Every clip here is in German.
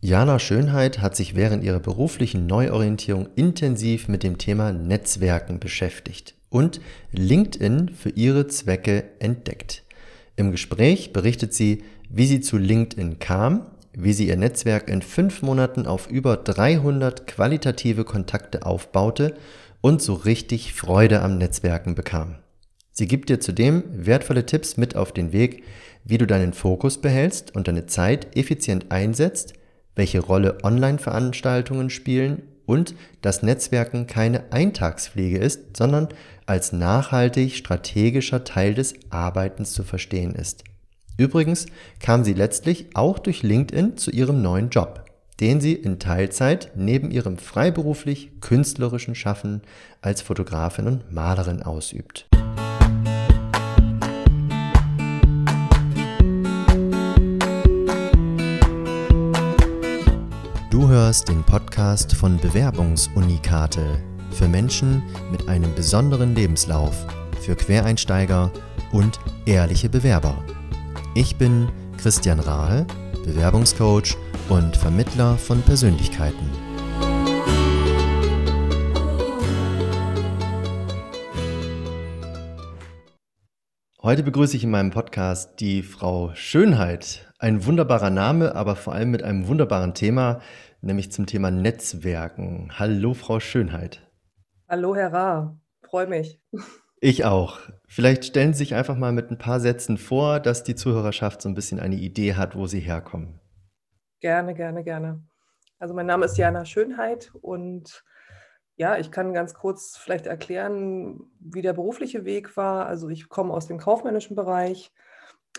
Jana Schönheit hat sich während ihrer beruflichen Neuorientierung intensiv mit dem Thema Netzwerken beschäftigt und LinkedIn für ihre Zwecke entdeckt. Im Gespräch berichtet sie, wie sie zu LinkedIn kam, wie sie ihr Netzwerk in fünf Monaten auf über 300 qualitative Kontakte aufbaute und so richtig Freude am Netzwerken bekam. Sie gibt dir zudem wertvolle Tipps mit auf den Weg, wie du deinen Fokus behältst und deine Zeit effizient einsetzt, welche Rolle Online-Veranstaltungen spielen und dass Netzwerken keine Eintagspflege ist, sondern als nachhaltig strategischer Teil des Arbeitens zu verstehen ist. Übrigens kam sie letztlich auch durch LinkedIn zu ihrem neuen Job, den sie in Teilzeit neben ihrem freiberuflich künstlerischen Schaffen als Fotografin und Malerin ausübt. Du hörst den Podcast von Bewerbungsunikate für Menschen mit einem besonderen Lebenslauf, für Quereinsteiger und ehrliche Bewerber. Ich bin Christian Rahl, Bewerbungscoach und Vermittler von Persönlichkeiten. Heute begrüße ich in meinem Podcast die Frau Schönheit. Ein wunderbarer Name, aber vor allem mit einem wunderbaren Thema, nämlich zum Thema Netzwerken. Hallo, Frau Schönheit. Hallo, Herr Ra. Freue mich. Ich auch. Vielleicht stellen Sie sich einfach mal mit ein paar Sätzen vor, dass die Zuhörerschaft so ein bisschen eine Idee hat, wo Sie herkommen. Gerne, gerne, gerne. Also mein Name ist Jana Schönheit und ja, ich kann ganz kurz vielleicht erklären, wie der berufliche Weg war. Also ich komme aus dem kaufmännischen Bereich,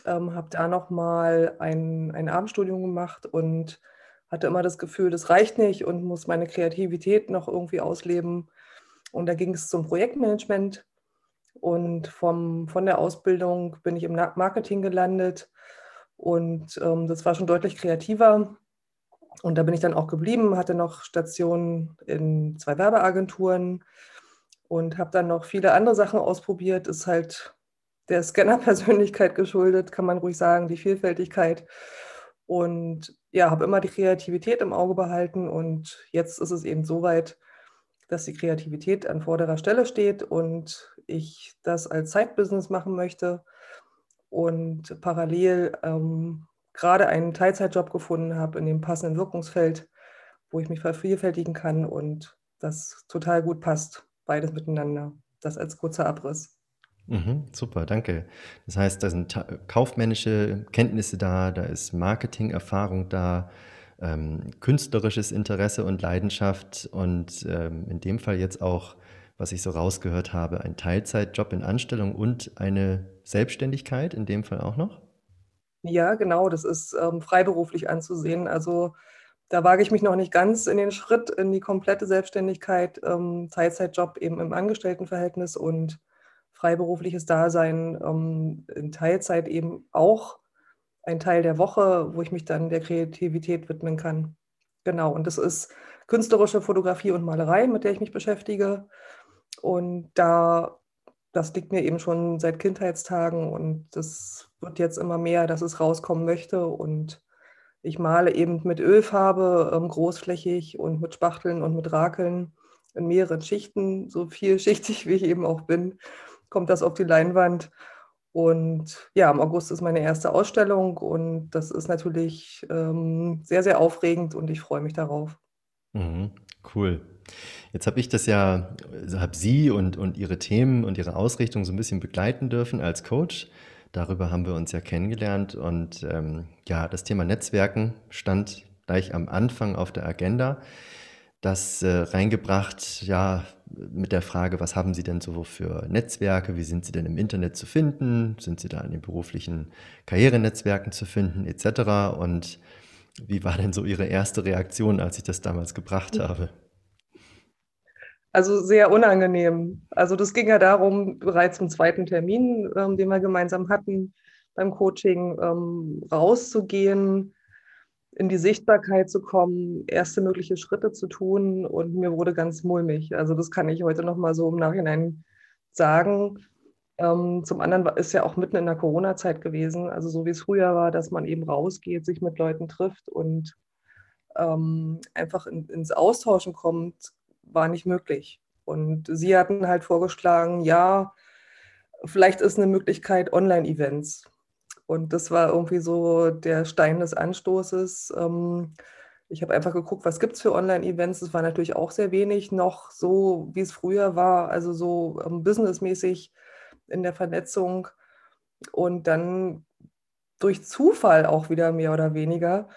ähm, habe da nochmal ein, ein Abendstudium gemacht und hatte immer das Gefühl, das reicht nicht und muss meine Kreativität noch irgendwie ausleben. Und da ging es zum Projektmanagement und vom, von der Ausbildung bin ich im Marketing gelandet und ähm, das war schon deutlich kreativer. Und da bin ich dann auch geblieben, hatte noch Stationen in zwei Werbeagenturen und habe dann noch viele andere Sachen ausprobiert. Ist halt der Scanner-Persönlichkeit geschuldet, kann man ruhig sagen, die Vielfältigkeit. Und ja, habe immer die Kreativität im Auge behalten und jetzt ist es eben so weit, dass die Kreativität an vorderer Stelle steht und ich das als Zeitbusiness machen möchte und parallel ähm, gerade einen Teilzeitjob gefunden habe in dem passenden Wirkungsfeld, wo ich mich vervielfältigen kann und das total gut passt, beides miteinander. Das als kurzer Abriss. Mhm, super, danke. Das heißt, da sind kaufmännische Kenntnisse da, da ist Marketingerfahrung da, ähm, künstlerisches Interesse und Leidenschaft und ähm, in dem Fall jetzt auch, was ich so rausgehört habe, ein Teilzeitjob in Anstellung und eine Selbstständigkeit in dem Fall auch noch? Ja, genau, das ist ähm, freiberuflich anzusehen. Also da wage ich mich noch nicht ganz in den Schritt in die komplette Selbstständigkeit, ähm, Teilzeitjob eben im Angestelltenverhältnis und freiberufliches Dasein ähm, in Teilzeit eben auch ein Teil der Woche, wo ich mich dann der Kreativität widmen kann. Genau, und das ist künstlerische Fotografie und Malerei, mit der ich mich beschäftige. Und da, das liegt mir eben schon seit Kindheitstagen und das wird jetzt immer mehr, dass es rauskommen möchte. Und ich male eben mit Ölfarbe, ähm, großflächig und mit Spachteln und mit Rakeln in mehreren Schichten, so vielschichtig wie ich eben auch bin, kommt das auf die Leinwand. Und ja, im August ist meine erste Ausstellung und das ist natürlich ähm, sehr, sehr aufregend und ich freue mich darauf. Mhm, cool. Jetzt habe ich das ja, also habe Sie und, und Ihre Themen und Ihre Ausrichtung so ein bisschen begleiten dürfen als Coach. Darüber haben wir uns ja kennengelernt und ähm, ja, das Thema Netzwerken stand gleich am Anfang auf der Agenda das äh, reingebracht, ja, mit der Frage, was haben Sie denn so für Netzwerke? Wie sind Sie denn im Internet zu finden? Sind Sie da in den beruflichen Karrierenetzwerken zu finden, etc.? Und wie war denn so Ihre erste Reaktion, als ich das damals gebracht habe? Also sehr unangenehm. Also das ging ja darum, bereits im zweiten Termin, ähm, den wir gemeinsam hatten beim Coaching, ähm, rauszugehen, in die Sichtbarkeit zu kommen, erste mögliche Schritte zu tun und mir wurde ganz mulmig. Also das kann ich heute noch mal so im Nachhinein sagen. Ähm, zum anderen ist ja auch mitten in der Corona-Zeit gewesen, also so wie es früher war, dass man eben rausgeht, sich mit Leuten trifft und ähm, einfach in, ins Austauschen kommt, war nicht möglich. Und sie hatten halt vorgeschlagen, ja, vielleicht ist eine Möglichkeit Online-Events. Und das war irgendwie so der Stein des Anstoßes. Ähm, ich habe einfach geguckt, was gibt es für Online-Events. Es war natürlich auch sehr wenig noch so, wie es früher war, also so ähm, businessmäßig in der Vernetzung. Und dann durch Zufall auch wieder mehr oder weniger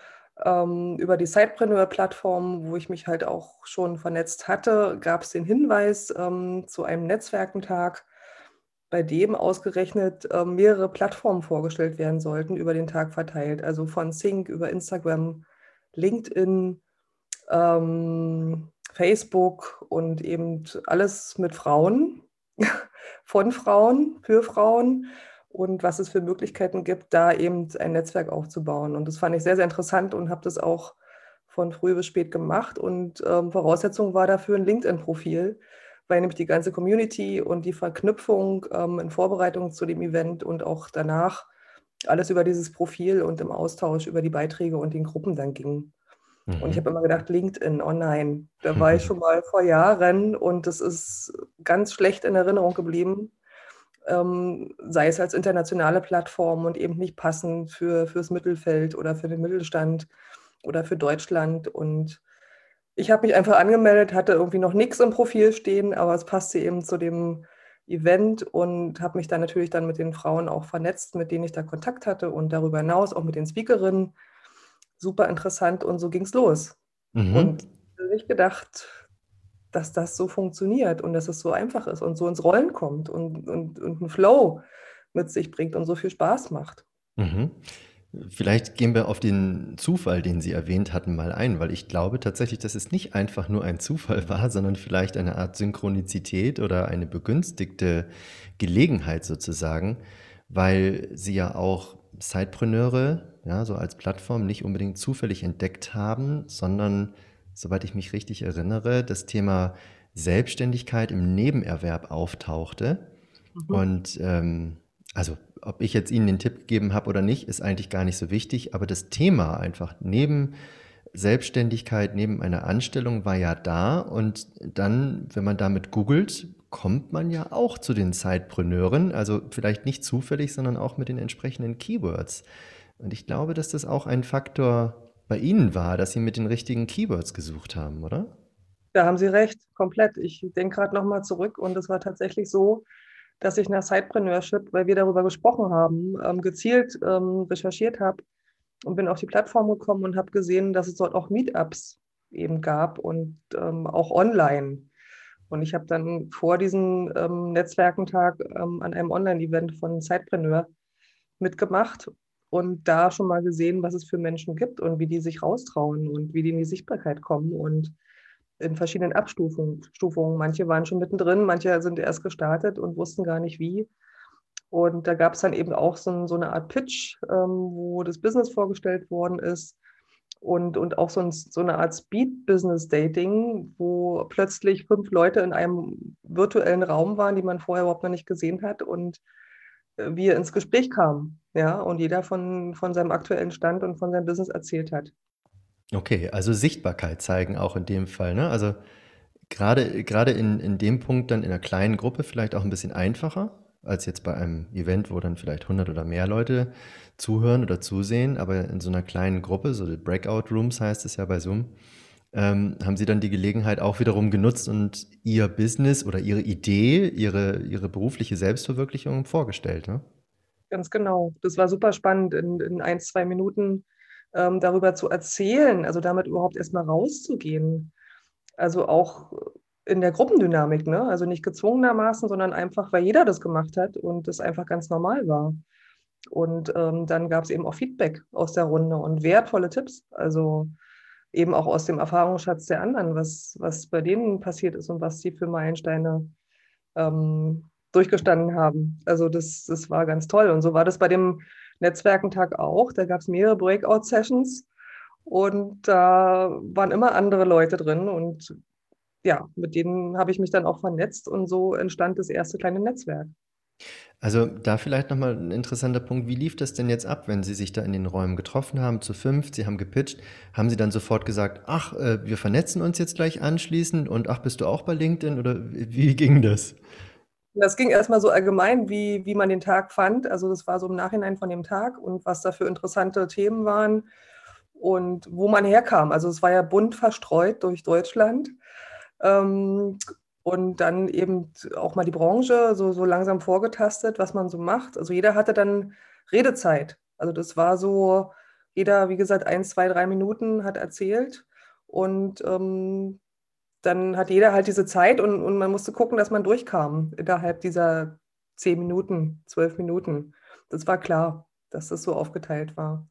ähm, über die Sidepreneur-Plattform, wo ich mich halt auch schon vernetzt hatte, gab es den Hinweis ähm, zu einem Netzwerkentag, bei dem ausgerechnet ähm, mehrere Plattformen vorgestellt werden sollten, über den Tag verteilt. Also von Sync über Instagram, LinkedIn, ähm, Facebook und eben alles mit Frauen, von Frauen, für Frauen und was es für Möglichkeiten gibt, da eben ein Netzwerk aufzubauen. Und das fand ich sehr, sehr interessant und habe das auch von früh bis spät gemacht. Und ähm, Voraussetzung war dafür ein LinkedIn-Profil, weil nämlich die ganze Community und die Verknüpfung ähm, in Vorbereitung zu dem Event und auch danach alles über dieses Profil und im Austausch über die Beiträge und den Gruppen dann ging. Mhm. Und ich mhm. habe immer gedacht, LinkedIn online, da war ich schon mal vor Jahren und das ist ganz schlecht in Erinnerung geblieben ähm, sei es als internationale Plattform und eben nicht passend für, fürs Mittelfeld oder für den Mittelstand oder für Deutschland. Und ich habe mich einfach angemeldet, hatte irgendwie noch nichts im Profil stehen, aber es passte eben zu dem Event und habe mich dann natürlich dann mit den Frauen auch vernetzt, mit denen ich da Kontakt hatte und darüber hinaus auch mit den Speakerinnen. Super interessant und so ging es los. Mhm. Und ich gedacht, dass das so funktioniert und dass es so einfach ist und so ins Rollen kommt und, und, und einen Flow mit sich bringt und so viel Spaß macht. Mhm. Vielleicht gehen wir auf den Zufall, den Sie erwähnt hatten, mal ein, weil ich glaube tatsächlich, dass es nicht einfach nur ein Zufall war, sondern vielleicht eine Art Synchronizität oder eine begünstigte Gelegenheit sozusagen, weil Sie ja auch Sidepreneure, ja, so als Plattform nicht unbedingt zufällig entdeckt haben, sondern soweit ich mich richtig erinnere, das Thema Selbstständigkeit im Nebenerwerb auftauchte. Mhm. Und ähm, also ob ich jetzt Ihnen den Tipp gegeben habe oder nicht, ist eigentlich gar nicht so wichtig, aber das Thema einfach neben Selbstständigkeit, neben einer Anstellung war ja da und dann, wenn man damit googelt, kommt man ja auch zu den Zeitpreneuren, also vielleicht nicht zufällig, sondern auch mit den entsprechenden Keywords. Und ich glaube, dass das auch ein Faktor bei Ihnen war, dass Sie mit den richtigen Keywords gesucht haben, oder? Da haben Sie recht, komplett. Ich denke gerade nochmal zurück und es war tatsächlich so, dass ich nach Sidepreneurship, weil wir darüber gesprochen haben, ähm, gezielt ähm, recherchiert habe und bin auf die Plattform gekommen und habe gesehen, dass es dort auch Meetups eben gab und ähm, auch online. Und ich habe dann vor diesem ähm, Netzwerkentag ähm, an einem Online-Event von Sidepreneur mitgemacht und da schon mal gesehen, was es für Menschen gibt und wie die sich raustrauen und wie die in die Sichtbarkeit kommen und in verschiedenen Abstufungen. Manche waren schon mittendrin, manche sind erst gestartet und wussten gar nicht wie. Und da gab es dann eben auch so, so eine Art Pitch, ähm, wo das Business vorgestellt worden ist und, und auch so, ein, so eine Art Speed-Business-Dating, wo plötzlich fünf Leute in einem virtuellen Raum waren, die man vorher überhaupt noch nicht gesehen hat und äh, wir ins Gespräch kamen ja, und jeder von, von seinem aktuellen Stand und von seinem Business erzählt hat. Okay, also Sichtbarkeit zeigen auch in dem Fall, ne? Also gerade, gerade in, in dem Punkt dann in einer kleinen Gruppe vielleicht auch ein bisschen einfacher als jetzt bei einem Event, wo dann vielleicht 100 oder mehr Leute zuhören oder zusehen, aber in so einer kleinen Gruppe, so die Breakout Rooms heißt es ja bei Zoom, ähm, haben Sie dann die Gelegenheit auch wiederum genutzt und Ihr Business oder Ihre Idee, Ihre, Ihre berufliche Selbstverwirklichung vorgestellt, ne? Ganz genau. Das war super spannend, in, in ein, zwei Minuten ähm, darüber zu erzählen, also damit überhaupt erstmal rauszugehen. Also auch in der Gruppendynamik, ne? Also nicht gezwungenermaßen, sondern einfach, weil jeder das gemacht hat und das einfach ganz normal war. Und ähm, dann gab es eben auch Feedback aus der Runde und wertvolle Tipps. Also eben auch aus dem Erfahrungsschatz der anderen, was, was bei denen passiert ist und was sie für Meilensteine ähm, durchgestanden haben. Also das, das war ganz toll. Und so war das bei dem Netzwerkentag auch. Da gab es mehrere Breakout-Sessions und da waren immer andere Leute drin. Und ja, mit denen habe ich mich dann auch vernetzt und so entstand das erste kleine Netzwerk. Also da vielleicht nochmal ein interessanter Punkt. Wie lief das denn jetzt ab, wenn Sie sich da in den Räumen getroffen haben, zu fünf, Sie haben gepitcht, haben Sie dann sofort gesagt, ach, äh, wir vernetzen uns jetzt gleich anschließend und ach, bist du auch bei LinkedIn oder wie ging das? Das ging erstmal so allgemein, wie, wie man den Tag fand. Also das war so im Nachhinein von dem Tag und was da für interessante Themen waren und wo man herkam. Also es war ja bunt verstreut durch Deutschland. Ähm, und dann eben auch mal die Branche so, so langsam vorgetastet, was man so macht. Also jeder hatte dann Redezeit. Also das war so, jeder, wie gesagt, ein, zwei, drei Minuten hat erzählt. Und ähm, dann hat jeder halt diese Zeit und, und man musste gucken, dass man durchkam innerhalb dieser zehn Minuten, zwölf Minuten. Das war klar, dass das so aufgeteilt war.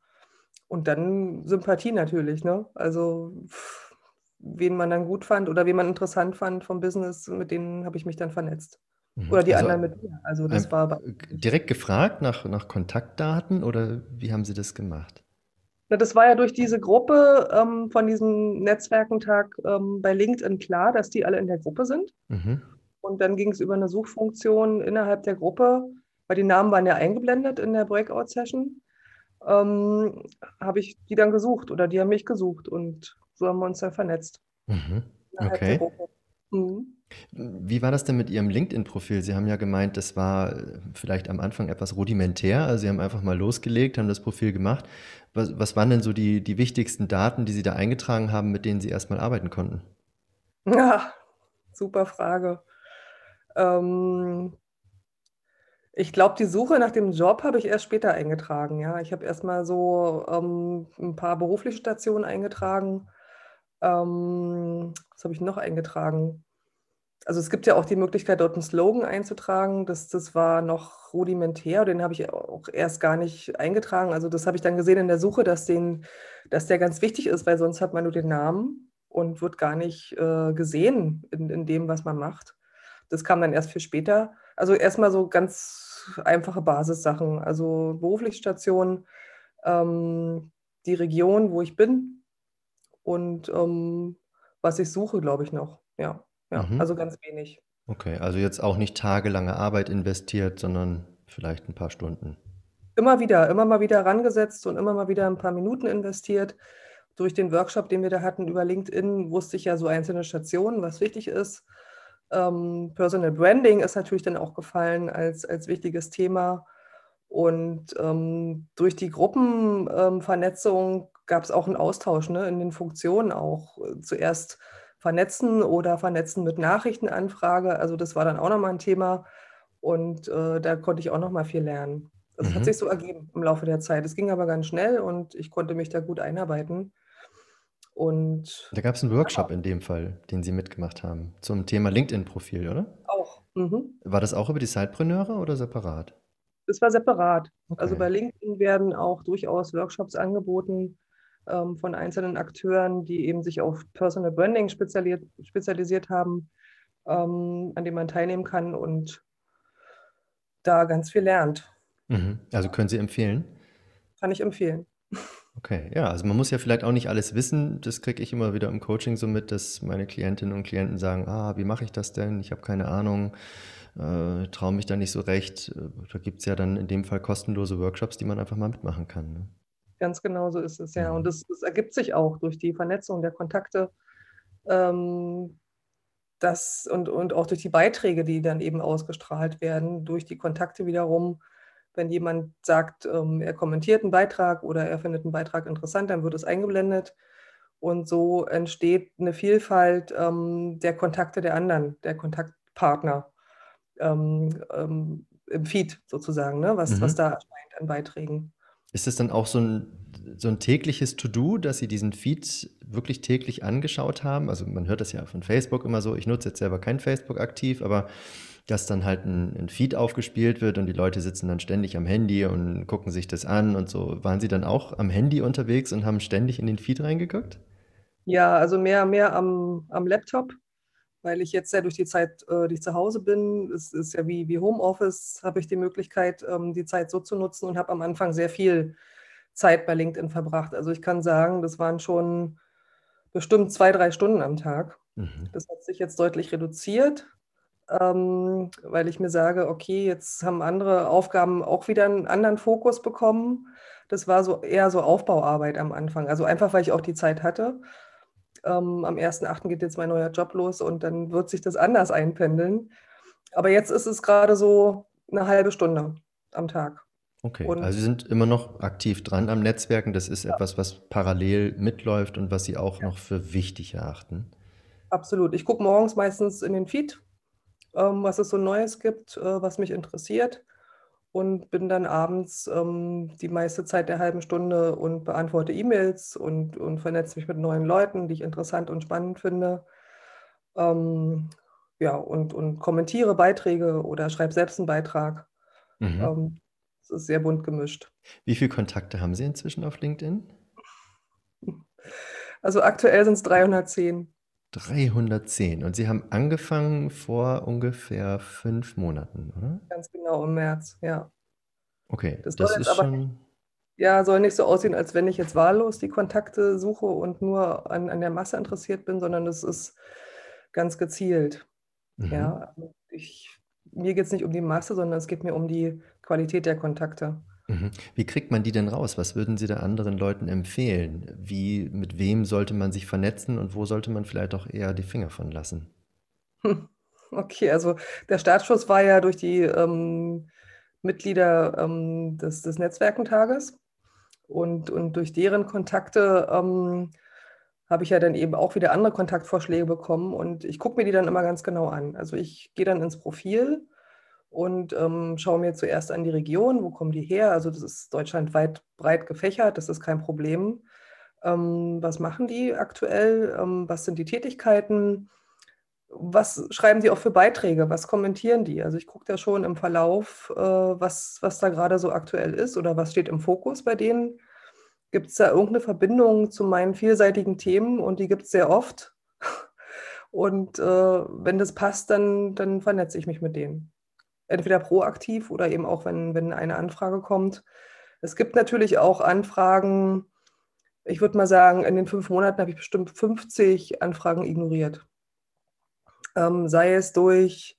Und dann Sympathie natürlich, ne? Also pff, wen man dann gut fand oder wen man interessant fand vom Business, mit denen habe ich mich dann vernetzt. Mhm. Oder die also, anderen mit mir. Also das ähm, war direkt gefragt nach, nach Kontaktdaten oder wie haben Sie das gemacht? Na, das war ja durch diese Gruppe ähm, von diesem Netzwerkentag ähm, bei LinkedIn klar, dass die alle in der Gruppe sind. Mhm. Und dann ging es über eine Suchfunktion innerhalb der Gruppe, weil die Namen waren ja eingeblendet in der Breakout-Session, ähm, habe ich die dann gesucht oder die haben mich gesucht. Und so haben wir uns dann vernetzt. Mhm. Okay. Mhm. Wie war das denn mit Ihrem LinkedIn-Profil? Sie haben ja gemeint, das war äh, vielleicht am Anfang etwas rudimentär. Also Sie haben einfach mal losgelegt, haben das Profil gemacht. Was, was waren denn so die, die wichtigsten Daten, die Sie da eingetragen haben, mit denen Sie erstmal arbeiten konnten? Ja, super Frage. Ähm, ich glaube, die Suche nach dem Job habe ich erst später eingetragen. Ja, ich habe erstmal so ähm, ein paar berufliche Stationen eingetragen ähm, was habe ich noch eingetragen? Also es gibt ja auch die Möglichkeit, dort einen Slogan einzutragen. Das, das war noch rudimentär, den habe ich auch erst gar nicht eingetragen. Also das habe ich dann gesehen in der Suche, dass, den, dass der ganz wichtig ist, weil sonst hat man nur den Namen und wird gar nicht äh, gesehen in, in dem, was man macht. Das kam dann erst viel später. Also erstmal so ganz einfache Basissachen. Also berufliche Station, ähm, die Region, wo ich bin, und ähm, was ich suche, glaube ich noch. Ja, ja, mhm. also ganz wenig. Okay, also jetzt auch nicht tagelange Arbeit investiert, sondern vielleicht ein paar Stunden. Immer wieder, immer mal wieder rangesetzt und immer mal wieder ein paar Minuten investiert. Durch den Workshop, den wir da hatten über LinkedIn, wusste ich ja so einzelne Stationen, was wichtig ist. Ähm, Personal Branding ist natürlich dann auch gefallen als, als wichtiges Thema. Und ähm, durch die Gruppenvernetzung gab es auch einen Austausch ne, in den Funktionen auch. Zuerst vernetzen oder vernetzen mit Nachrichtenanfrage. Also das war dann auch nochmal ein Thema und äh, da konnte ich auch nochmal viel lernen. Das mhm. hat sich so ergeben im Laufe der Zeit. Es ging aber ganz schnell und ich konnte mich da gut einarbeiten. Und da gab es einen Workshop ja. in dem Fall, den Sie mitgemacht haben, zum Thema LinkedIn-Profil, oder? Auch. Mhm. War das auch über die Sidepreneure oder separat? Das war separat. Okay. Also bei LinkedIn werden auch durchaus Workshops angeboten, ähm, von einzelnen Akteuren, die eben sich auf Personal Branding spezialisiert, spezialisiert haben, ähm, an dem man teilnehmen kann und da ganz viel lernt. Mhm. Also können Sie empfehlen? Kann ich empfehlen. Okay, ja, also man muss ja vielleicht auch nicht alles wissen. Das kriege ich immer wieder im Coaching so mit, dass meine Klientinnen und Klienten sagen, ah, wie mache ich das denn? Ich habe keine Ahnung, äh, traue mich da nicht so recht. Da gibt es ja dann in dem Fall kostenlose Workshops, die man einfach mal mitmachen kann. Ne? Ganz genau so ist es, ja. Und das, das ergibt sich auch durch die Vernetzung der Kontakte ähm, das, und, und auch durch die Beiträge, die dann eben ausgestrahlt werden, durch die Kontakte wiederum. Wenn jemand sagt, ähm, er kommentiert einen Beitrag oder er findet einen Beitrag interessant, dann wird es eingeblendet. Und so entsteht eine Vielfalt ähm, der Kontakte der anderen, der Kontaktpartner ähm, ähm, im Feed sozusagen, ne? was, mhm. was da erscheint an Beiträgen. Ist es dann auch so ein, so ein tägliches To-Do, dass Sie diesen Feed wirklich täglich angeschaut haben? Also man hört das ja von Facebook immer so, ich nutze jetzt selber kein Facebook aktiv, aber dass dann halt ein, ein Feed aufgespielt wird und die Leute sitzen dann ständig am Handy und gucken sich das an und so. Waren Sie dann auch am Handy unterwegs und haben ständig in den Feed reingeguckt? Ja, also mehr, mehr am, am Laptop weil ich jetzt ja durch die Zeit, äh, die ich zu Hause bin, es ist ja wie, wie Homeoffice, habe ich die Möglichkeit, ähm, die Zeit so zu nutzen und habe am Anfang sehr viel Zeit bei LinkedIn verbracht. Also ich kann sagen, das waren schon bestimmt zwei, drei Stunden am Tag. Mhm. Das hat sich jetzt deutlich reduziert. ähm, weil ich mir sage, okay, jetzt haben andere Aufgaben auch wieder einen anderen Fokus bekommen. Das war so eher so Aufbauarbeit am Anfang. Also einfach, weil ich auch die Zeit hatte. Ähm, am 1.8. geht jetzt mein neuer Job los und dann wird sich das anders einpendeln. Aber jetzt ist es gerade so eine halbe Stunde am Tag. Okay, und also Sie sind immer noch aktiv dran am Netzwerken. Das ist ja. etwas, was parallel mitläuft und was Sie auch ja. noch für wichtig erachten. Absolut. Ich gucke morgens meistens in den Feed, ähm, was es so Neues gibt, äh, was mich interessiert und bin dann abends ähm, die meiste Zeit der halben Stunde und beantworte E-Mails und, und vernetze mich mit neuen Leuten, die ich interessant und spannend finde. Ähm, ja, und, und kommentiere Beiträge oder schreibe selbst einen Beitrag. Mhm. Ähm, es ist sehr bunt gemischt. Wie viele Kontakte haben Sie inzwischen auf LinkedIn? Also aktuell sind es 310. 310. Und Sie haben angefangen vor ungefähr fünf Monaten, oder? Ganz genau, im März, ja. Okay, das, das ist aber, schon. Ja, soll nicht so aussehen, als wenn ich jetzt wahllos die Kontakte suche und nur an, an der Masse interessiert bin, sondern das ist ganz gezielt. Mhm. Ja, ich, mir geht es nicht um die Masse, sondern es geht mir um die Qualität der Kontakte. Mhm. Wie kriegt man die denn raus? Was würden Sie da anderen Leuten empfehlen? Wie, mit wem sollte man sich vernetzen und wo sollte man vielleicht auch eher die Finger von lassen? Okay, also der Startschuss war ja durch die ähm, Mitglieder ähm, des, des Netzwerkentages und, und durch deren Kontakte ähm, habe ich ja dann eben auch wieder andere Kontaktvorschläge bekommen und ich gucke mir die dann immer ganz genau an. Also ich gehe dann ins Profil und ähm, schaue mir zuerst an die Region, wo kommen die her? Also das ist deutschlandweit breit gefächert, das ist kein Problem. Ähm, was machen die aktuell? Ähm, was sind die Tätigkeiten? Was schreiben die auch für Beiträge? Was kommentieren die? Also ich gucke da schon im Verlauf, äh, was, was da gerade so aktuell ist oder was steht im Fokus bei denen. Gibt es da irgendeine Verbindung zu meinen vielseitigen Themen? Und die gibt es sehr oft. Und äh, wenn das passt, dann, dann vernetze ich mich mit denen entweder proaktiv oder eben auch, wenn, wenn eine Anfrage kommt. Es gibt natürlich auch Anfragen, ich würde mal sagen, in den fünf Monaten habe ich bestimmt 50 Anfragen ignoriert. Ähm, sei es durch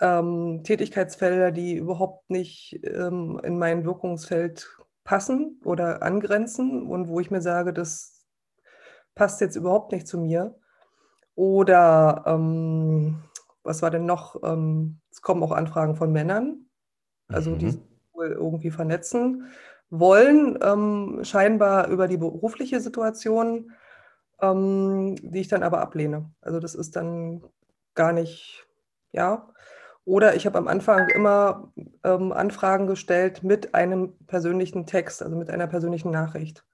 ähm, Tätigkeitsfelder, die überhaupt nicht ähm, in mein Wirkungsfeld passen oder angrenzen und wo ich mir sage, das passt jetzt überhaupt nicht zu mir. Oder ähm, was war denn noch? Ähm, es kommen auch Anfragen von Männern, also mhm. die wohl irgendwie vernetzen wollen, ähm, scheinbar über die berufliche Situation, ähm, die ich dann aber ablehne. Also das ist dann gar nicht, ja. Oder ich habe am Anfang immer ähm, Anfragen gestellt mit einem persönlichen Text, also mit einer persönlichen Nachricht.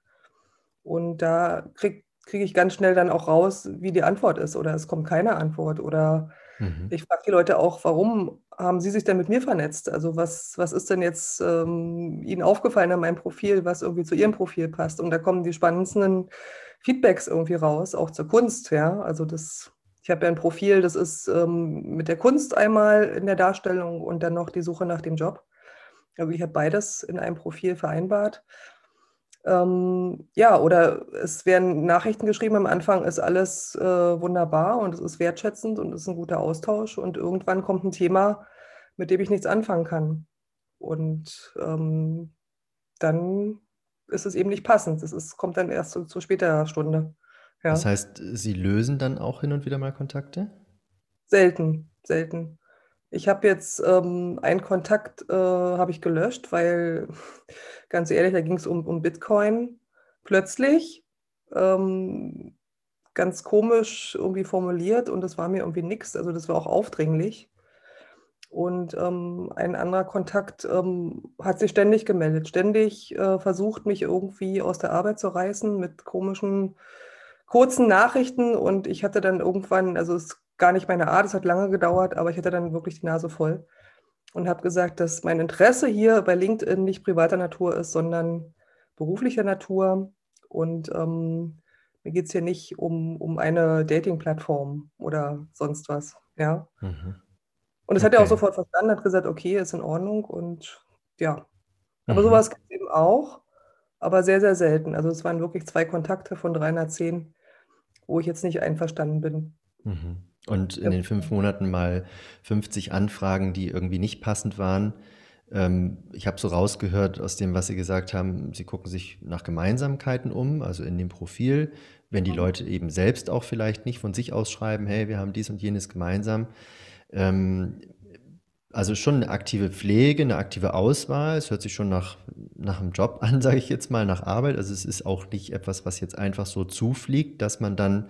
Und da kriege krieg ich ganz schnell dann auch raus, wie die Antwort ist. Oder es kommt keine Antwort. Oder Mhm. Ich frage die Leute auch, warum haben sie sich denn mit mir vernetzt? Also was, was ist denn jetzt ähm, ihnen aufgefallen an meinem Profil, was irgendwie zu ihrem Profil passt? Und da kommen die spannendsten Feedbacks irgendwie raus, auch zur Kunst, ja. Also das, ich habe ja ein Profil, das ist ähm, mit der Kunst einmal in der Darstellung und dann noch die Suche nach dem Job. Also ich habe beides in einem Profil vereinbart. Ähm, ja, oder es werden Nachrichten geschrieben, am Anfang ist alles äh, wunderbar und es ist wertschätzend und es ist ein guter Austausch und irgendwann kommt ein Thema, mit dem ich nichts anfangen kann. Und ähm, dann ist es eben nicht passend. Es ist, kommt dann erst zu, zu späterer Stunde. Ja. Das heißt, Sie lösen dann auch hin und wieder mal Kontakte? Selten, selten. Ich habe jetzt ähm, einen Kontakt äh, habe ich gelöscht, weil ganz ehrlich, da ging es um, um Bitcoin plötzlich. Ähm, ganz komisch irgendwie formuliert und das war mir irgendwie nichts. Also das war auch aufdringlich. Und ähm, ein anderer Kontakt ähm, hat sich ständig gemeldet, ständig äh, versucht, mich irgendwie aus der Arbeit zu reißen mit komischen, kurzen Nachrichten. Und ich hatte dann irgendwann, also es gar nicht meine Art, es hat lange gedauert, aber ich hatte dann wirklich die Nase voll und habe gesagt, dass mein Interesse hier bei LinkedIn nicht privater Natur ist, sondern beruflicher Natur. Und ähm, mir geht es hier nicht um, um eine Dating-Plattform oder sonst was. Ja. Mhm. Und das okay. hat er auch sofort verstanden, hat gesagt, okay, ist in Ordnung und ja. Aber mhm. sowas gibt es eben auch, aber sehr, sehr selten. Also es waren wirklich zwei Kontakte von 310, wo ich jetzt nicht einverstanden bin. Mhm. Und in den fünf Monaten mal 50 Anfragen, die irgendwie nicht passend waren. Ähm, ich habe so rausgehört aus dem, was Sie gesagt haben, Sie gucken sich nach Gemeinsamkeiten um, also in dem Profil, wenn die mhm. Leute eben selbst auch vielleicht nicht von sich aus schreiben, hey, wir haben dies und jenes gemeinsam. Ähm, also schon eine aktive Pflege, eine aktive Auswahl. Es hört sich schon nach, nach einem Job an, sage ich jetzt mal, nach Arbeit. Also es ist auch nicht etwas, was jetzt einfach so zufliegt, dass man dann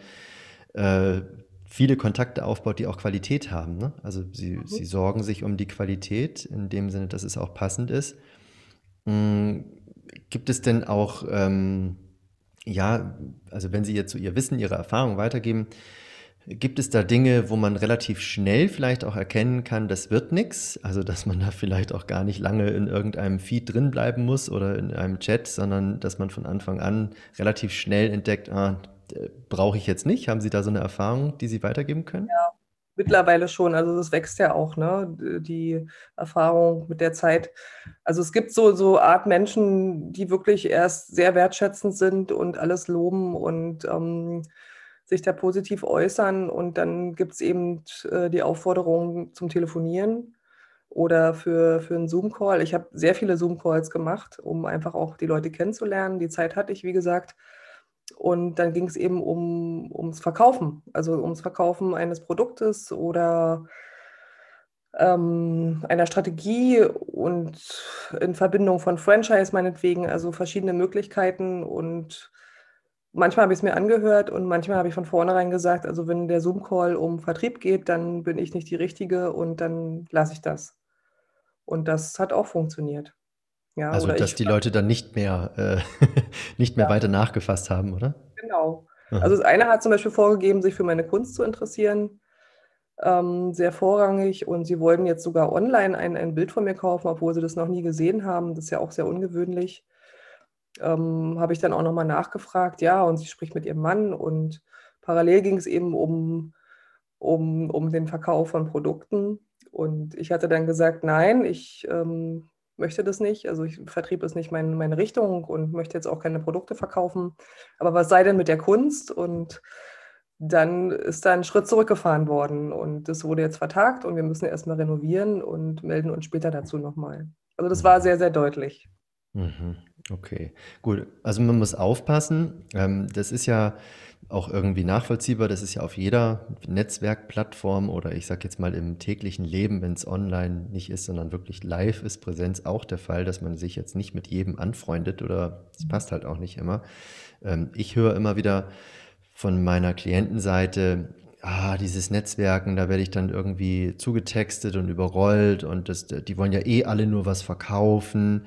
äh, viele Kontakte aufbaut, die auch Qualität haben. Ne? Also sie, mhm. sie sorgen sich um die Qualität in dem Sinne, dass es auch passend ist. Mhm. Gibt es denn auch, ähm, ja, also wenn Sie jetzt so Ihr Wissen, Ihre Erfahrung weitergeben, Gibt es da Dinge, wo man relativ schnell vielleicht auch erkennen kann, das wird nichts? Also, dass man da vielleicht auch gar nicht lange in irgendeinem Feed drin bleiben muss oder in einem Chat, sondern dass man von Anfang an relativ schnell entdeckt, ah, brauche ich jetzt nicht. Haben Sie da so eine Erfahrung, die Sie weitergeben können? Ja, mittlerweile schon. Also das wächst ja auch, ne? Die Erfahrung mit der Zeit. Also es gibt so, so Art Menschen, die wirklich erst sehr wertschätzend sind und alles loben und ähm, sich da positiv äußern. Und dann gibt es eben äh, die Aufforderung zum Telefonieren oder für, für einen Zoom-Call. Ich habe sehr viele Zoom-Calls gemacht, um einfach auch die Leute kennenzulernen. Die Zeit hatte ich, wie gesagt. Und dann ging es eben um, ums Verkaufen, also ums Verkaufen eines Produktes oder ähm, einer Strategie und in Verbindung von Franchise meinetwegen, also verschiedene Möglichkeiten. Und manchmal habe ich es mir angehört und manchmal habe ich von vornherein gesagt, also wenn der Zoom-Call um Vertrieb geht, dann bin ich nicht die Richtige und dann lasse ich das. Und das hat auch funktioniert. Ja, also, dass die Leute dann nicht mehr, äh, nicht mehr ja. weiter nachgefasst haben, oder? Genau. Also das eine hat zum Beispiel vorgegeben, sich für meine Kunst zu interessieren, ähm, sehr vorrangig. Und sie wollten jetzt sogar online ein, ein Bild von mir kaufen, obwohl sie das noch nie gesehen haben. Das ist ja auch sehr ungewöhnlich. Ähm, Habe ich dann auch nochmal nachgefragt, ja, und sie spricht mit ihrem Mann. Und parallel ging es eben um, um, um den Verkauf von Produkten. Und ich hatte dann gesagt, nein, ich ähm, möchte das nicht. Also ich, Vertrieb ist nicht mein, meine Richtung und möchte jetzt auch keine Produkte verkaufen. Aber was sei denn mit der Kunst? Und dann ist da ein Schritt zurückgefahren worden und das wurde jetzt vertagt und wir müssen erstmal renovieren und melden uns später dazu nochmal. Also das war sehr, sehr deutlich. Mhm. Okay, gut. Also man muss aufpassen. Ähm, das ist ja auch irgendwie nachvollziehbar. Das ist ja auf jeder Netzwerkplattform oder ich sage jetzt mal im täglichen Leben, wenn es online nicht ist, sondern wirklich live ist, Präsenz auch der Fall, dass man sich jetzt nicht mit jedem anfreundet oder es passt halt auch nicht immer. Ähm, ich höre immer wieder von meiner Klientenseite, ah, dieses Netzwerken, da werde ich dann irgendwie zugetextet und überrollt und das, die wollen ja eh alle nur was verkaufen.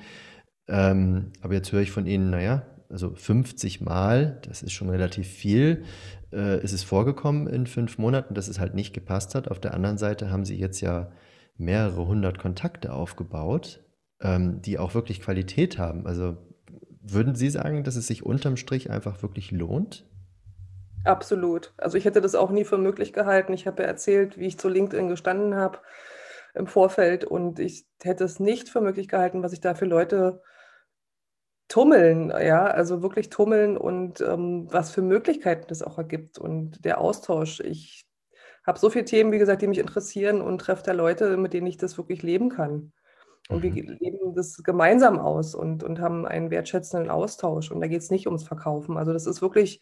Ähm, aber jetzt höre ich von Ihnen, naja, also 50 Mal, das ist schon relativ viel, äh, ist es vorgekommen in fünf Monaten, dass es halt nicht gepasst hat. Auf der anderen Seite haben Sie jetzt ja mehrere hundert Kontakte aufgebaut, ähm, die auch wirklich Qualität haben. Also würden Sie sagen, dass es sich unterm Strich einfach wirklich lohnt? Absolut. Also ich hätte das auch nie für möglich gehalten. Ich habe ja erzählt, wie ich zu LinkedIn gestanden habe im Vorfeld und ich hätte es nicht für möglich gehalten, was ich da für Leute tummeln, ja, also wirklich tummeln und ähm, was für Möglichkeiten das auch ergibt und der Austausch. Ich habe so viele Themen, wie gesagt, die mich interessieren und treffe da Leute, mit denen ich das wirklich leben kann. Und mhm. wir leben das gemeinsam aus und, und haben einen wertschätzenden Austausch. Und da geht es nicht ums Verkaufen. Also das ist wirklich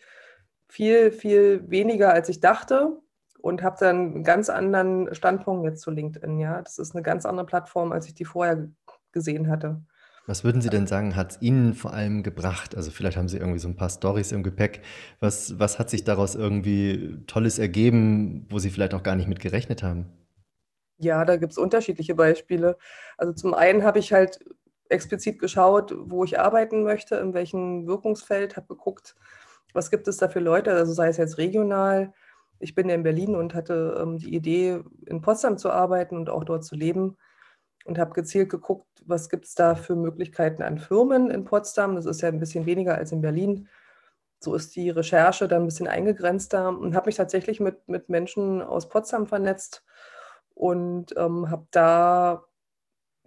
viel, viel weniger, als ich dachte und habe dann einen ganz anderen Standpunkt jetzt zu LinkedIn. Ja, das ist eine ganz andere Plattform, als ich die vorher gesehen hatte. Was würden Sie denn sagen, hat es Ihnen vor allem gebracht? Also vielleicht haben Sie irgendwie so ein paar Storys im Gepäck. Was, was hat sich daraus irgendwie Tolles ergeben, wo Sie vielleicht auch gar nicht mit gerechnet haben? Ja, da gibt es unterschiedliche Beispiele. Also zum einen habe ich halt explizit geschaut, wo ich arbeiten möchte, in welchem Wirkungsfeld, habe geguckt, was gibt es da für Leute, also sei es jetzt regional. Ich bin ja in Berlin und hatte ähm, die Idee, in Potsdam zu arbeiten und auch dort zu leben und habe gezielt geguckt, was gibt es da für Möglichkeiten an Firmen in Potsdam. Das ist ja ein bisschen weniger als in Berlin. So ist die Recherche dann ein bisschen eingegrenzter und habe mich tatsächlich mit, mit Menschen aus Potsdam vernetzt und ähm, habe da,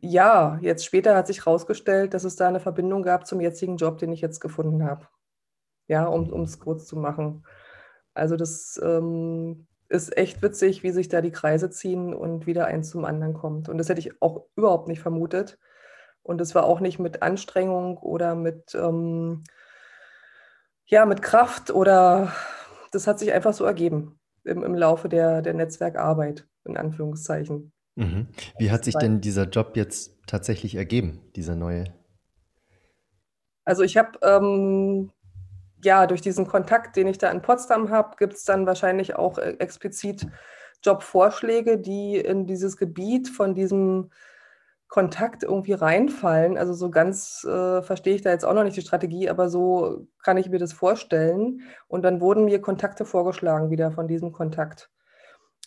ja, jetzt später hat sich herausgestellt, dass es da eine Verbindung gab zum jetzigen Job, den ich jetzt gefunden habe. Ja, um es kurz zu machen. Also das ähm, ist echt witzig, wie sich da die Kreise ziehen und wieder eins zum anderen kommt. Und das hätte ich auch überhaupt nicht vermutet. Und es war auch nicht mit Anstrengung oder mit, ähm, ja, mit Kraft oder das hat sich einfach so ergeben im, im Laufe der, der Netzwerkarbeit, in Anführungszeichen. Mhm. Wie hat sich denn dieser Job jetzt tatsächlich ergeben, dieser neue? Also ich habe ähm, ja durch diesen Kontakt, den ich da in Potsdam habe, gibt es dann wahrscheinlich auch äh, explizit Jobvorschläge, die in dieses Gebiet von diesem Kontakt irgendwie reinfallen. Also so ganz äh, verstehe ich da jetzt auch noch nicht die Strategie, aber so kann ich mir das vorstellen. Und dann wurden mir Kontakte vorgeschlagen wieder von diesem Kontakt.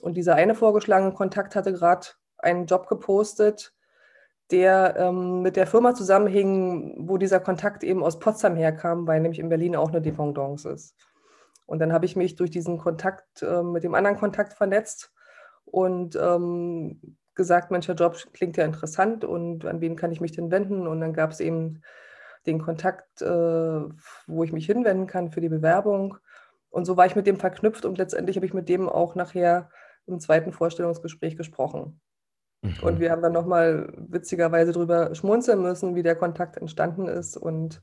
Und dieser eine vorgeschlagene Kontakt hatte gerade einen Job gepostet, der ähm, mit der Firma zusammenhing, wo dieser Kontakt eben aus Potsdam herkam, weil nämlich in Berlin auch eine Dependance ist. Und dann habe ich mich durch diesen Kontakt äh, mit dem anderen Kontakt vernetzt und ähm, gesagt, Mensch, der Job klingt ja interessant und an wen kann ich mich denn wenden? Und dann gab es eben den Kontakt, äh, wo ich mich hinwenden kann für die Bewerbung. Und so war ich mit dem verknüpft und letztendlich habe ich mit dem auch nachher im zweiten Vorstellungsgespräch gesprochen. Mhm. Und wir haben dann nochmal witzigerweise darüber schmunzeln müssen, wie der Kontakt entstanden ist und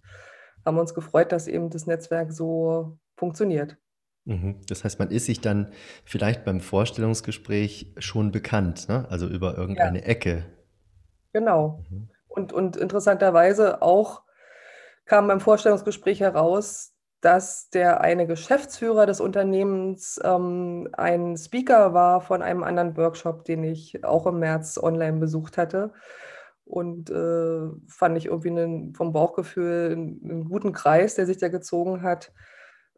haben uns gefreut, dass eben das Netzwerk so funktioniert. Mhm. Das heißt, man ist sich dann vielleicht beim Vorstellungsgespräch schon bekannt, ne? also über irgendeine ja. Ecke. Genau. Mhm. Und, und interessanterweise auch kam beim Vorstellungsgespräch heraus, dass der eine Geschäftsführer des Unternehmens ähm, ein Speaker war von einem anderen Workshop, den ich auch im März online besucht hatte. Und äh, fand ich irgendwie einen, vom Bauchgefühl einen, einen guten Kreis, der sich da gezogen hat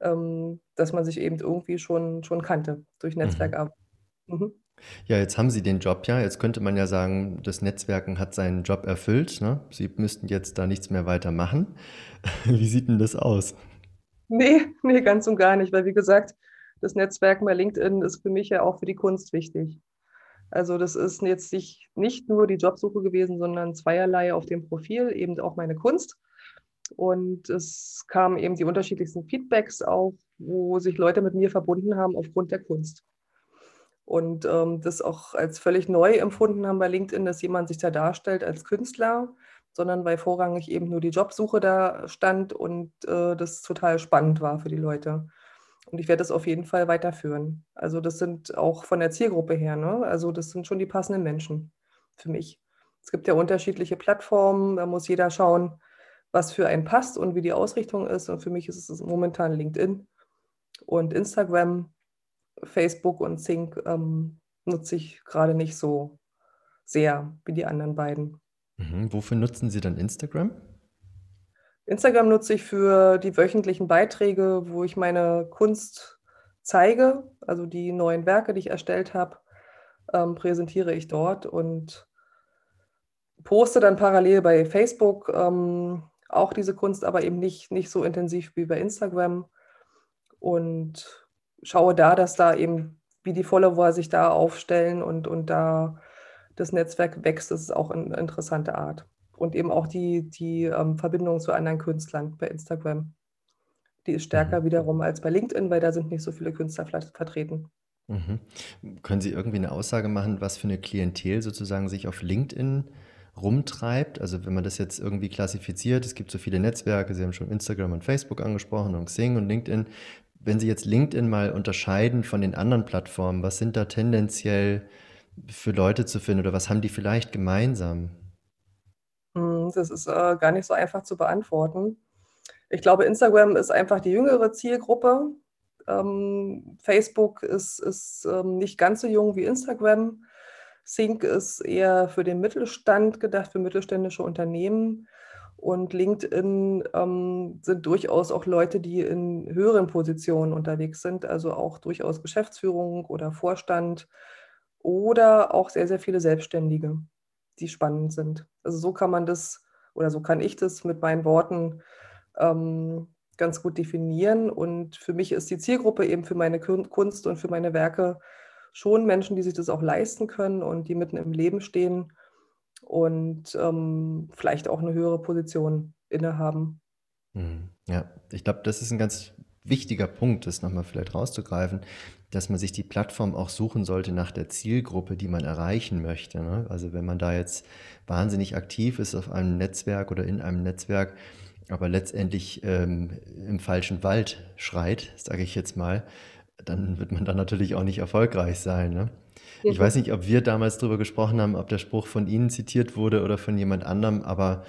ähm, dass man sich eben irgendwie schon, schon kannte durch Netzwerkarbeit. Mhm. mhm. Ja, jetzt haben Sie den Job ja. Jetzt könnte man ja sagen, das Netzwerken hat seinen Job erfüllt. Ne? Sie müssten jetzt da nichts mehr weiter machen. Wie sieht denn das aus? Nee, nee, ganz und gar nicht. Weil wie gesagt, das Netzwerken bei LinkedIn ist für mich ja auch für die Kunst wichtig. Also das ist jetzt nicht, nicht nur die Jobsuche gewesen, sondern zweierlei auf dem Profil, eben auch meine Kunst. Und es kamen eben die unterschiedlichsten Feedbacks auf, wo sich Leute mit mir verbunden haben aufgrund der Kunst. Und ähm, das auch als völlig neu empfunden haben bei LinkedIn, dass jemand sich da darstellt als Künstler, sondern weil vorrangig eben nur die Jobsuche da stand und äh, das total spannend war für die Leute. Und ich werde das auf jeden Fall weiterführen. Also das sind auch von der Zielgruppe her, ne? also das sind schon die passenden Menschen für mich. Es gibt ja unterschiedliche Plattformen, da muss jeder schauen, was für einen passt und wie die Ausrichtung ist. Und für mich ist es momentan LinkedIn und Instagram, Facebook und Sync ähm, nutze ich gerade nicht so sehr wie die anderen beiden. Mhm. Wofür nutzen Sie dann Instagram? Instagram nutze ich für die wöchentlichen Beiträge, wo ich meine Kunst zeige, also die neuen Werke, die ich erstellt habe, ähm, präsentiere ich dort und poste dann parallel bei Facebook ähm, auch diese Kunst, aber eben nicht, nicht so intensiv wie bei Instagram. Und schaue da, dass da eben, wie die Follower sich da aufstellen und, und da das Netzwerk wächst, das ist auch eine interessante Art. Und eben auch die, die ähm, Verbindung zu anderen Künstlern bei Instagram. Die ist stärker mhm. wiederum als bei LinkedIn, weil da sind nicht so viele Künstler vertreten. Mhm. Können Sie irgendwie eine Aussage machen, was für eine Klientel sozusagen sich auf LinkedIn rumtreibt. Also wenn man das jetzt irgendwie klassifiziert, es gibt so viele Netzwerke, Sie haben schon Instagram und Facebook angesprochen und Xing und LinkedIn. Wenn Sie jetzt LinkedIn mal unterscheiden von den anderen Plattformen, was sind da tendenziell für Leute zu finden oder was haben die vielleicht gemeinsam? Hm, das ist äh, gar nicht so einfach zu beantworten. Ich glaube, Instagram ist einfach die jüngere Zielgruppe. Ähm, Facebook ist, ist ähm, nicht ganz so jung wie Instagram. Sync ist eher für den Mittelstand gedacht, für mittelständische Unternehmen. Und LinkedIn ähm, sind durchaus auch Leute, die in höheren Positionen unterwegs sind, also auch durchaus Geschäftsführung oder Vorstand oder auch sehr, sehr viele Selbstständige, die spannend sind. Also so kann man das oder so kann ich das mit meinen Worten ähm, ganz gut definieren. Und für mich ist die Zielgruppe eben für meine Kunst und für meine Werke schon Menschen, die sich das auch leisten können und die mitten im Leben stehen und ähm, vielleicht auch eine höhere Position innehaben. Mhm. Ja, ich glaube, das ist ein ganz wichtiger Punkt, das nochmal vielleicht rauszugreifen, dass man sich die Plattform auch suchen sollte nach der Zielgruppe, die man erreichen möchte. Ne? Also wenn man da jetzt wahnsinnig aktiv ist auf einem Netzwerk oder in einem Netzwerk, aber letztendlich ähm, im falschen Wald schreit, sage ich jetzt mal, dann wird man da natürlich auch nicht erfolgreich sein. Ne? Ich weiß nicht, ob wir damals darüber gesprochen haben, ob der Spruch von Ihnen zitiert wurde oder von jemand anderem, aber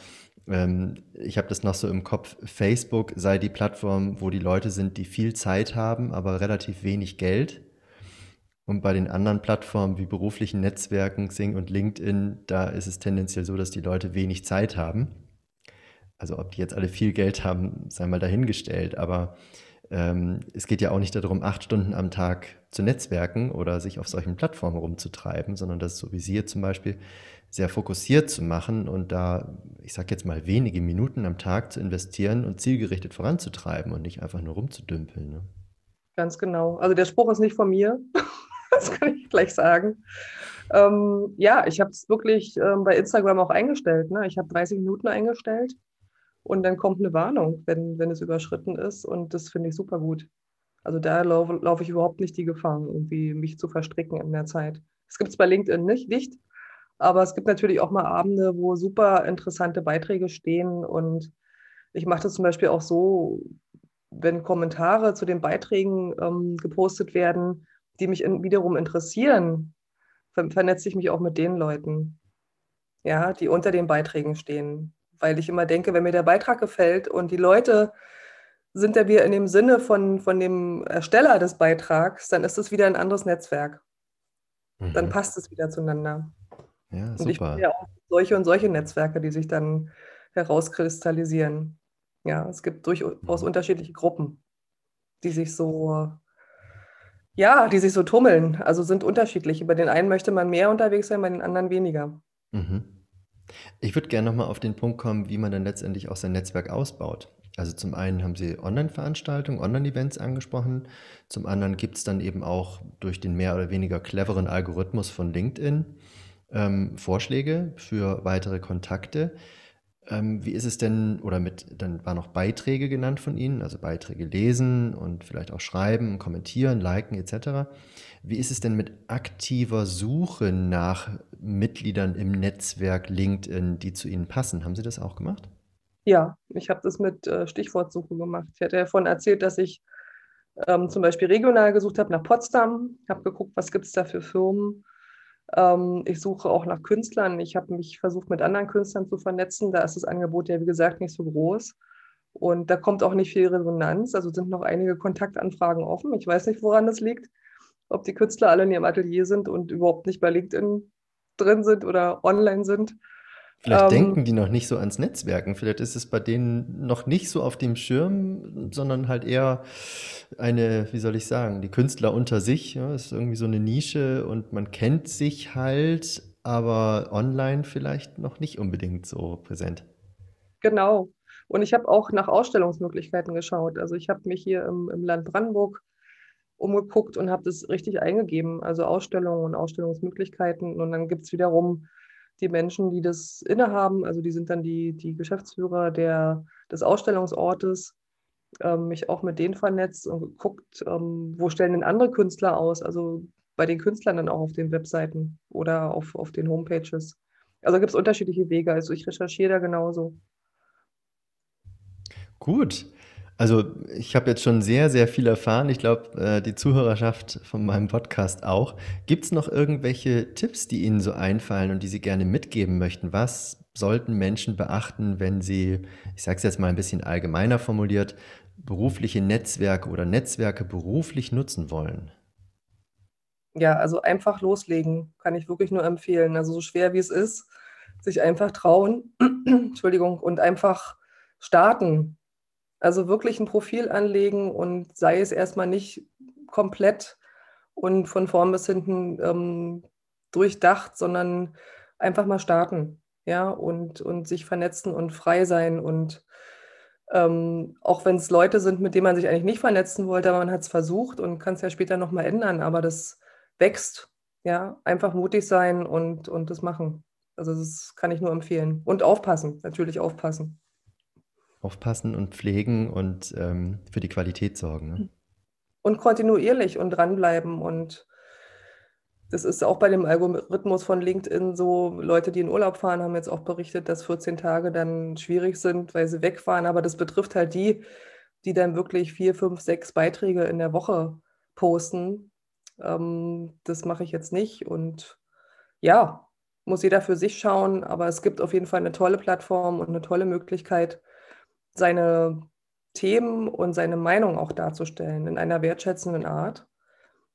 ich habe das noch so im Kopf. Facebook sei die Plattform, wo die Leute sind, die viel Zeit haben, aber relativ wenig Geld. Und bei den anderen Plattformen wie beruflichen Netzwerken, Sing und LinkedIn, da ist es tendenziell so, dass die Leute wenig Zeit haben. Also ob die jetzt alle viel Geld haben, sei mal dahingestellt. Aber ähm, es geht ja auch nicht darum, acht Stunden am Tag zu netzwerken oder sich auf solchen Plattformen rumzutreiben, sondern das so wie Sie jetzt zum Beispiel sehr fokussiert zu machen und da, ich sage jetzt mal, wenige Minuten am Tag zu investieren und zielgerichtet voranzutreiben und nicht einfach nur rumzudümpeln. Ne? Ganz genau. Also der Spruch ist nicht von mir. das kann ich gleich sagen. Ähm, ja, ich habe es wirklich ähm, bei Instagram auch eingestellt. Ne? Ich habe 30 Minuten eingestellt und dann kommt eine Warnung, wenn, wenn es überschritten ist und das finde ich super gut. Also da laufe lauf ich überhaupt nicht die Gefahr, irgendwie mich zu verstricken in der Zeit. Das gibt es bei LinkedIn nicht, nicht. Aber es gibt natürlich auch mal Abende, wo super interessante Beiträge stehen. Und ich mache das zum Beispiel auch so, wenn Kommentare zu den Beiträgen ähm, gepostet werden, die mich in, wiederum interessieren, ver vernetze ich mich auch mit den Leuten, ja, die unter den Beiträgen stehen. Weil ich immer denke, wenn mir der Beitrag gefällt und die Leute sind ja wieder in dem Sinne von, von dem Ersteller des Beitrags, dann ist es wieder ein anderes Netzwerk. Mhm. Dann passt es wieder zueinander. Ja, und ich bin ja auch solche und solche Netzwerke, die sich dann herauskristallisieren. Ja, es gibt durchaus mhm. unterschiedliche Gruppen, die sich so, ja, die sich so tummeln. Also sind unterschiedlich. Bei den einen möchte man mehr unterwegs sein, bei den anderen weniger. Mhm. Ich würde gerne nochmal auf den Punkt kommen, wie man dann letztendlich auch sein Netzwerk ausbaut. Also zum einen haben Sie Online-Veranstaltungen, Online-Events angesprochen. Zum anderen gibt es dann eben auch durch den mehr oder weniger cleveren Algorithmus von LinkedIn ähm, Vorschläge für weitere Kontakte. Ähm, wie ist es denn, oder mit, dann waren noch Beiträge genannt von Ihnen, also Beiträge lesen und vielleicht auch schreiben, kommentieren, liken etc. Wie ist es denn mit aktiver Suche nach Mitgliedern im Netzwerk LinkedIn, die zu Ihnen passen? Haben Sie das auch gemacht? Ja, ich habe das mit äh, Stichwortsuche gemacht. Ich hatte ja davon erzählt, dass ich ähm, zum Beispiel regional gesucht habe nach Potsdam, habe geguckt, was gibt es da für Firmen ich suche auch nach Künstlern. Ich habe mich versucht, mit anderen Künstlern zu vernetzen. Da ist das Angebot ja, wie gesagt, nicht so groß. Und da kommt auch nicht viel Resonanz. Also sind noch einige Kontaktanfragen offen. Ich weiß nicht, woran das liegt. Ob die Künstler alle in ihrem Atelier sind und überhaupt nicht bei LinkedIn drin sind oder online sind. Vielleicht ähm, denken die noch nicht so ans Netzwerken. Vielleicht ist es bei denen noch nicht so auf dem Schirm, sondern halt eher eine, wie soll ich sagen, die Künstler unter sich. Ja, ist irgendwie so eine Nische und man kennt sich halt, aber online vielleicht noch nicht unbedingt so präsent. Genau. Und ich habe auch nach Ausstellungsmöglichkeiten geschaut. Also ich habe mich hier im, im Land Brandenburg umgeguckt und habe das richtig eingegeben. Also Ausstellungen und Ausstellungsmöglichkeiten. Und dann gibt es wiederum die Menschen, die das innehaben, also die sind dann die, die Geschäftsführer der, des Ausstellungsortes, ähm, mich auch mit denen vernetzt und geguckt, ähm, wo stellen denn andere Künstler aus, also bei den Künstlern dann auch auf den Webseiten oder auf, auf den Homepages. Also gibt es unterschiedliche Wege, also ich recherchiere da genauso. Gut. Also ich habe jetzt schon sehr, sehr viel erfahren. Ich glaube, äh, die Zuhörerschaft von meinem Podcast auch. Gibt es noch irgendwelche Tipps, die Ihnen so einfallen und die Sie gerne mitgeben möchten? Was sollten Menschen beachten, wenn sie, ich sage es jetzt mal ein bisschen allgemeiner formuliert, berufliche Netzwerke oder Netzwerke beruflich nutzen wollen? Ja, also einfach loslegen, kann ich wirklich nur empfehlen. Also so schwer wie es ist, sich einfach trauen, Entschuldigung, und einfach starten also wirklich ein Profil anlegen und sei es erstmal nicht komplett und von vorn bis hinten ähm, durchdacht, sondern einfach mal starten, ja, und, und sich vernetzen und frei sein und ähm, auch wenn es Leute sind, mit denen man sich eigentlich nicht vernetzen wollte, aber man hat es versucht und kann es ja später nochmal ändern, aber das wächst, ja, einfach mutig sein und, und das machen. Also das kann ich nur empfehlen. Und aufpassen, natürlich aufpassen. Aufpassen und pflegen und ähm, für die Qualität sorgen. Ne? Und kontinuierlich und dranbleiben und das ist auch bei dem Algorithmus von LinkedIn so, Leute, die in Urlaub fahren, haben jetzt auch berichtet, dass 14 Tage dann schwierig sind, weil sie wegfahren. Aber das betrifft halt die, die dann wirklich vier, fünf, sechs Beiträge in der Woche posten. Ähm, das mache ich jetzt nicht. Und ja, muss jeder für sich schauen. Aber es gibt auf jeden Fall eine tolle Plattform und eine tolle Möglichkeit, seine Themen und seine Meinung auch darzustellen in einer wertschätzenden Art.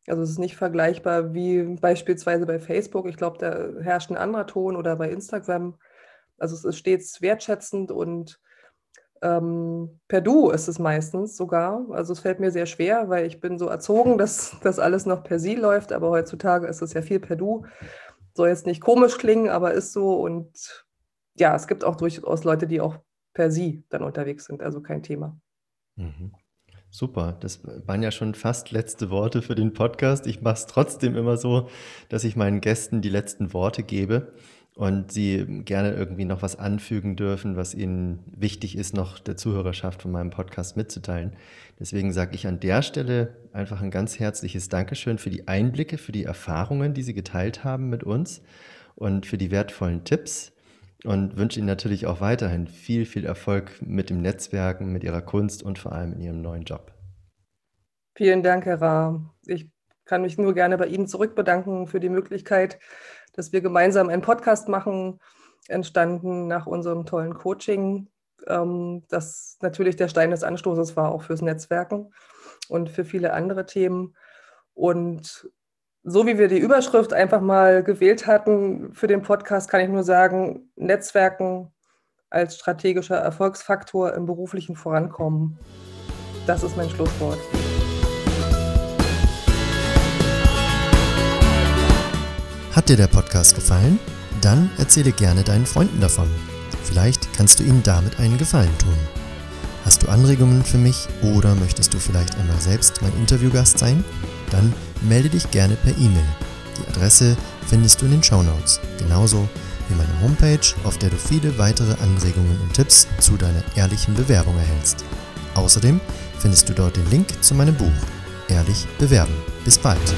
Also es ist nicht vergleichbar wie beispielsweise bei Facebook. Ich glaube, da herrscht ein anderer Ton oder bei Instagram. Also es ist stets wertschätzend und ähm, per Du ist es meistens sogar. Also es fällt mir sehr schwer, weil ich bin so erzogen, dass das alles noch per Sie läuft. Aber heutzutage ist es ja viel per Du. Soll jetzt nicht komisch klingen, aber ist so. Und ja, es gibt auch durchaus Leute, die auch per Sie dann unterwegs sind. Also kein Thema. Mhm. Super, das waren ja schon fast letzte Worte für den Podcast. Ich mache es trotzdem immer so, dass ich meinen Gästen die letzten Worte gebe und sie gerne irgendwie noch was anfügen dürfen, was ihnen wichtig ist, noch der Zuhörerschaft von meinem Podcast mitzuteilen. Deswegen sage ich an der Stelle einfach ein ganz herzliches Dankeschön für die Einblicke, für die Erfahrungen, die Sie geteilt haben mit uns und für die wertvollen Tipps und wünsche Ihnen natürlich auch weiterhin viel, viel Erfolg mit dem Netzwerken, mit Ihrer Kunst und vor allem in Ihrem neuen Job. Vielen Dank, Herr Ra. Ich kann mich nur gerne bei Ihnen zurückbedanken für die Möglichkeit, dass wir gemeinsam einen Podcast machen, entstanden nach unserem tollen Coaching, ähm, das natürlich der Stein des Anstoßes war, auch fürs Netzwerken und für viele andere Themen. Und so wie wir die Überschrift einfach mal gewählt hatten für den Podcast, kann ich nur sagen, Netzwerken als strategischer Erfolgsfaktor im beruflichen Vorankommen. Das ist mein Schlusswort. Hat dir der Podcast gefallen? Dann erzähle gerne deinen Freunden davon. Vielleicht kannst du ihnen damit einen Gefallen tun. Hast du Anregungen für mich oder möchtest du vielleicht einmal selbst mein Interviewgast sein? Dann melde dich gerne per E-Mail. Die Adresse findest du in den Show Notes, genauso wie meine Homepage, auf der du viele weitere Anregungen und Tipps zu deiner ehrlichen Bewerbung erhältst. Außerdem findest du dort den Link zu meinem Buch Ehrlich bewerben. Bis bald.